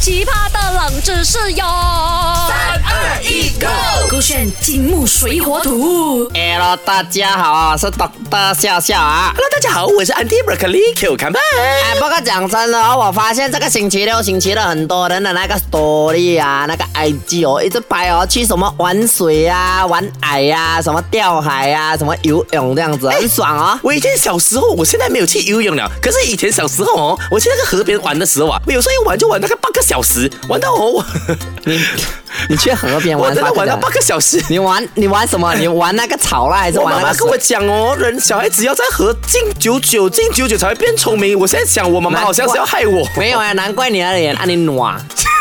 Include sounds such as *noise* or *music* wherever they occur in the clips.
奇葩的冷知识哟！三二一，Go！勾选金木水火土。Hello，大家好，我是 Doctor 笑笑啊。Hello，大家好，我是 Andy Broccoli Q 看吧。哎，不过讲真的哦，我发现这个星期六、星期日很多人的那个 story 啊，那个 IG 哦，一直拍哦，去什么玩水啊、玩海呀、什么钓海呀、什么游泳这样子，很爽哦。我以前小时候，我现在没有去游泳了。可是以前小时候哦，我去那个河边玩的时候啊，我有时候一玩就玩大概半个小时，玩到哦，我 *laughs* 你去河边我玩，真的玩了半个小时。你玩你玩什么？你玩那个草啦，还是我玩那个妈妈跟我？讲哦，人小孩子要在河静久久，静久久才会变聪明。我现在想，我妈妈好像是要害我。没有啊，难怪你的脸按你暖，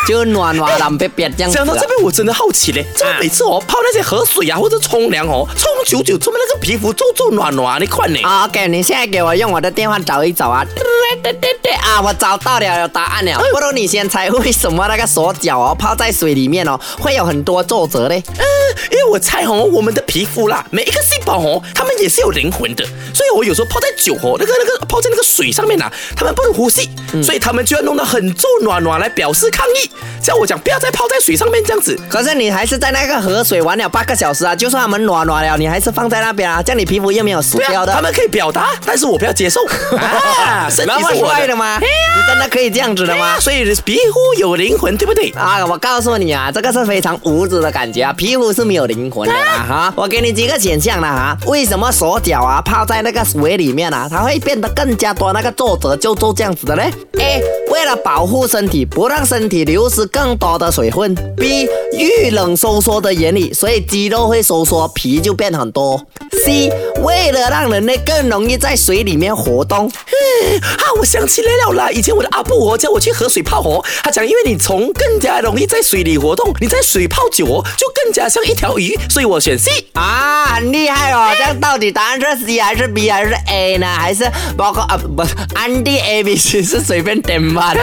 就暖暖蓝别别这样。讲到这边，我真的好奇嘞，怎么每次哦泡那些河水啊，或者冲凉哦，冲久久，怎么那个皮肤皱皱暖暖？你看呢？啊，OK，你现在给我用我的电话找一找啊，对对对对啊，我找到了，有答案了。不如你先猜，为什么那个手脚哦泡在水里面哦会有很多皱褶嘞？嗯，因为我猜哦，我们的皮肤啦，每一个细胞哦，它们也是有灵魂的，所以我有时候泡在酒哦，那个那个泡在那个水上面啊，它们不能呼吸，所以它们就要弄得很皱暖暖来表示抗议，叫我讲不要再泡在水上面这样子。可是你还是在那个河水玩了八个小时啊，就算他们暖暖了，你还是放在那边啊，这样你皮肤又没有死掉的。他们可以表达，但是我不要接受 *laughs* 啊，身体是我的吗？你真的可以这样子的吗？所以皮肤有灵魂，对不对？啊，我告诉你啊，这个是非常无知的感觉啊，皮肤是没有灵魂的啦哈。我给你几个选项了哈，为什么手脚啊泡在那个水里面啊，它会变得更加多那个皱褶就皱这样子的嘞？A. 为了保护身体，不让身体流失更多的水分。B. 遇冷收缩的原理，所以肌肉会收缩，皮就变很多。C. 为了让人类更容易在水里面活动。*laughs* 啊，我想起来了啦！以前我的阿布哦叫我去河水泡哦，他讲因为你从更加容易在水里活动，你在水泡久哦就更加像一条鱼，所以我选 C。啊，很厉害哦！这样到底答案是 C 还是 B 还是 A 呢？还是包括啊不，安迪 A B C 是随便点吧的？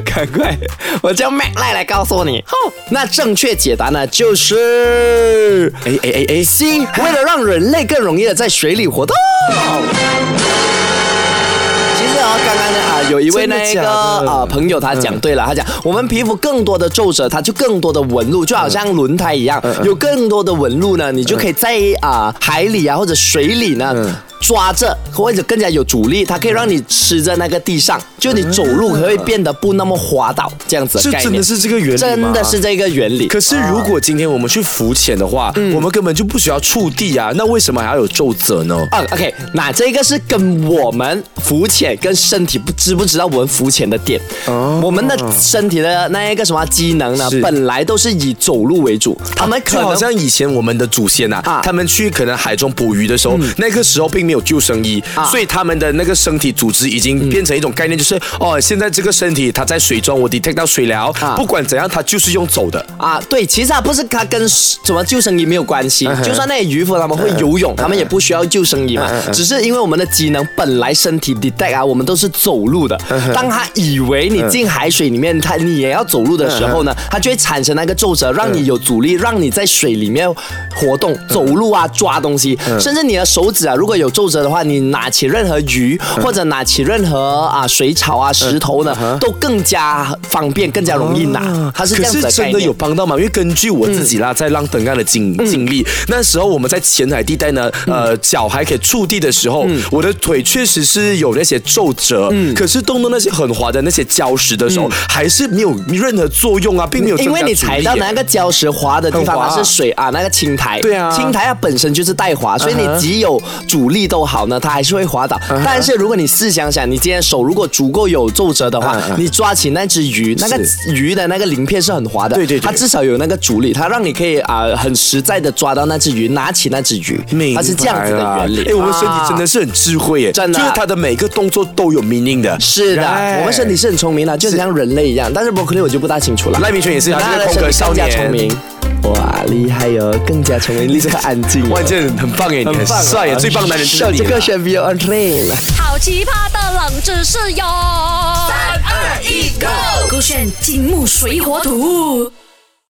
*laughs* 赶快，我叫 Mac 赖来告诉你。哦，那正确解答呢就是 A A A A C，为了让人类更容易的在水里活动。有一位那个啊朋友他讲对了，他讲我们皮肤更多的皱褶，它就更多的纹路，就好像轮胎一样，有更多的纹路呢，你就可以在啊海里啊或者水里呢。抓着或者更加有阻力，它可以让你吃在那个地上，就你走路可会变得不那么滑倒，这样子的概念。这真的是这个原理吗真的是这个原理。可是如果今天我们去浮潜的话，我们根本就不需要触地啊，那为什么还要有皱褶呢？啊、o k 那这个是跟我们浮潜跟身体不知不知道我们浮潜的点。我们的身体的那一个什么机能呢，本来都是以走路为主，他们可就好能像以前我们的祖先呐、啊他们去可能海中捕鱼的时候，那个时候并没有救生衣，啊。所以他们的那个身体组织已经变成一种概念，就是、哦，现在这个身体它在水中，我 detect 到水疗，啊。不管怎样，它就是用走的。啊，对，其实它不是它跟什么救生衣没有关系，就算那些渔夫他们会游泳，他们也不需要救生衣嘛，只是因为我们的机能本来身体 detect 啊，我们都是走路的，当他以为你进海水里面，他你也要走路的时候呢，它就会产生那个皱褶，让你有阻力，让你在水里面活动、走路啊、抓东西，甚至你的手指啊，如果有皱褶的话，你拿起任何鱼或者拿起任何啊水草啊石头呢，都更加方便，更加容易拿，它是这样子是真的。有帮到吗？因为根据我自己啦，在浪登岸的经经历，那时候我们在浅海地带呢，呃，脚还可以触地的时候，我的腿确实是有那些皱褶，可是动到那些很滑的那些礁石的时候，还是没有任何作用啊，并没有因为你踩到耶。那个礁石滑的地方，它是水啊，那个青苔。对啊。青苔它本身就是带滑，所以你极有阻力都好呢，它还是会滑倒。嗯但是如果你试想想，你今天手如果足够有皱褶的话你抓起那只鱼，那个鱼的那个鳞片是很滑的，对对对它至少有那个阻力，它让你可以啊很实在的抓到那只鱼，拿起那只鱼，它是这样子的原理。哎，我们身体真啊的是很智慧耶，真的就是它的每个动作都有 meaning 的。是的，哎我们身体是很聪明的，就很像人类一样。但是 broccoli 我就不大清楚了。赖明权也是啊，空格少年聪明。哇，厉害哟，更加成为，立刻安静哦。哇，这很棒耶，你很帅耶，最棒的男人就是你了。这个选 Bill on Train。好奇葩的冷知识哟！三二一，Go！勾选金木水火土。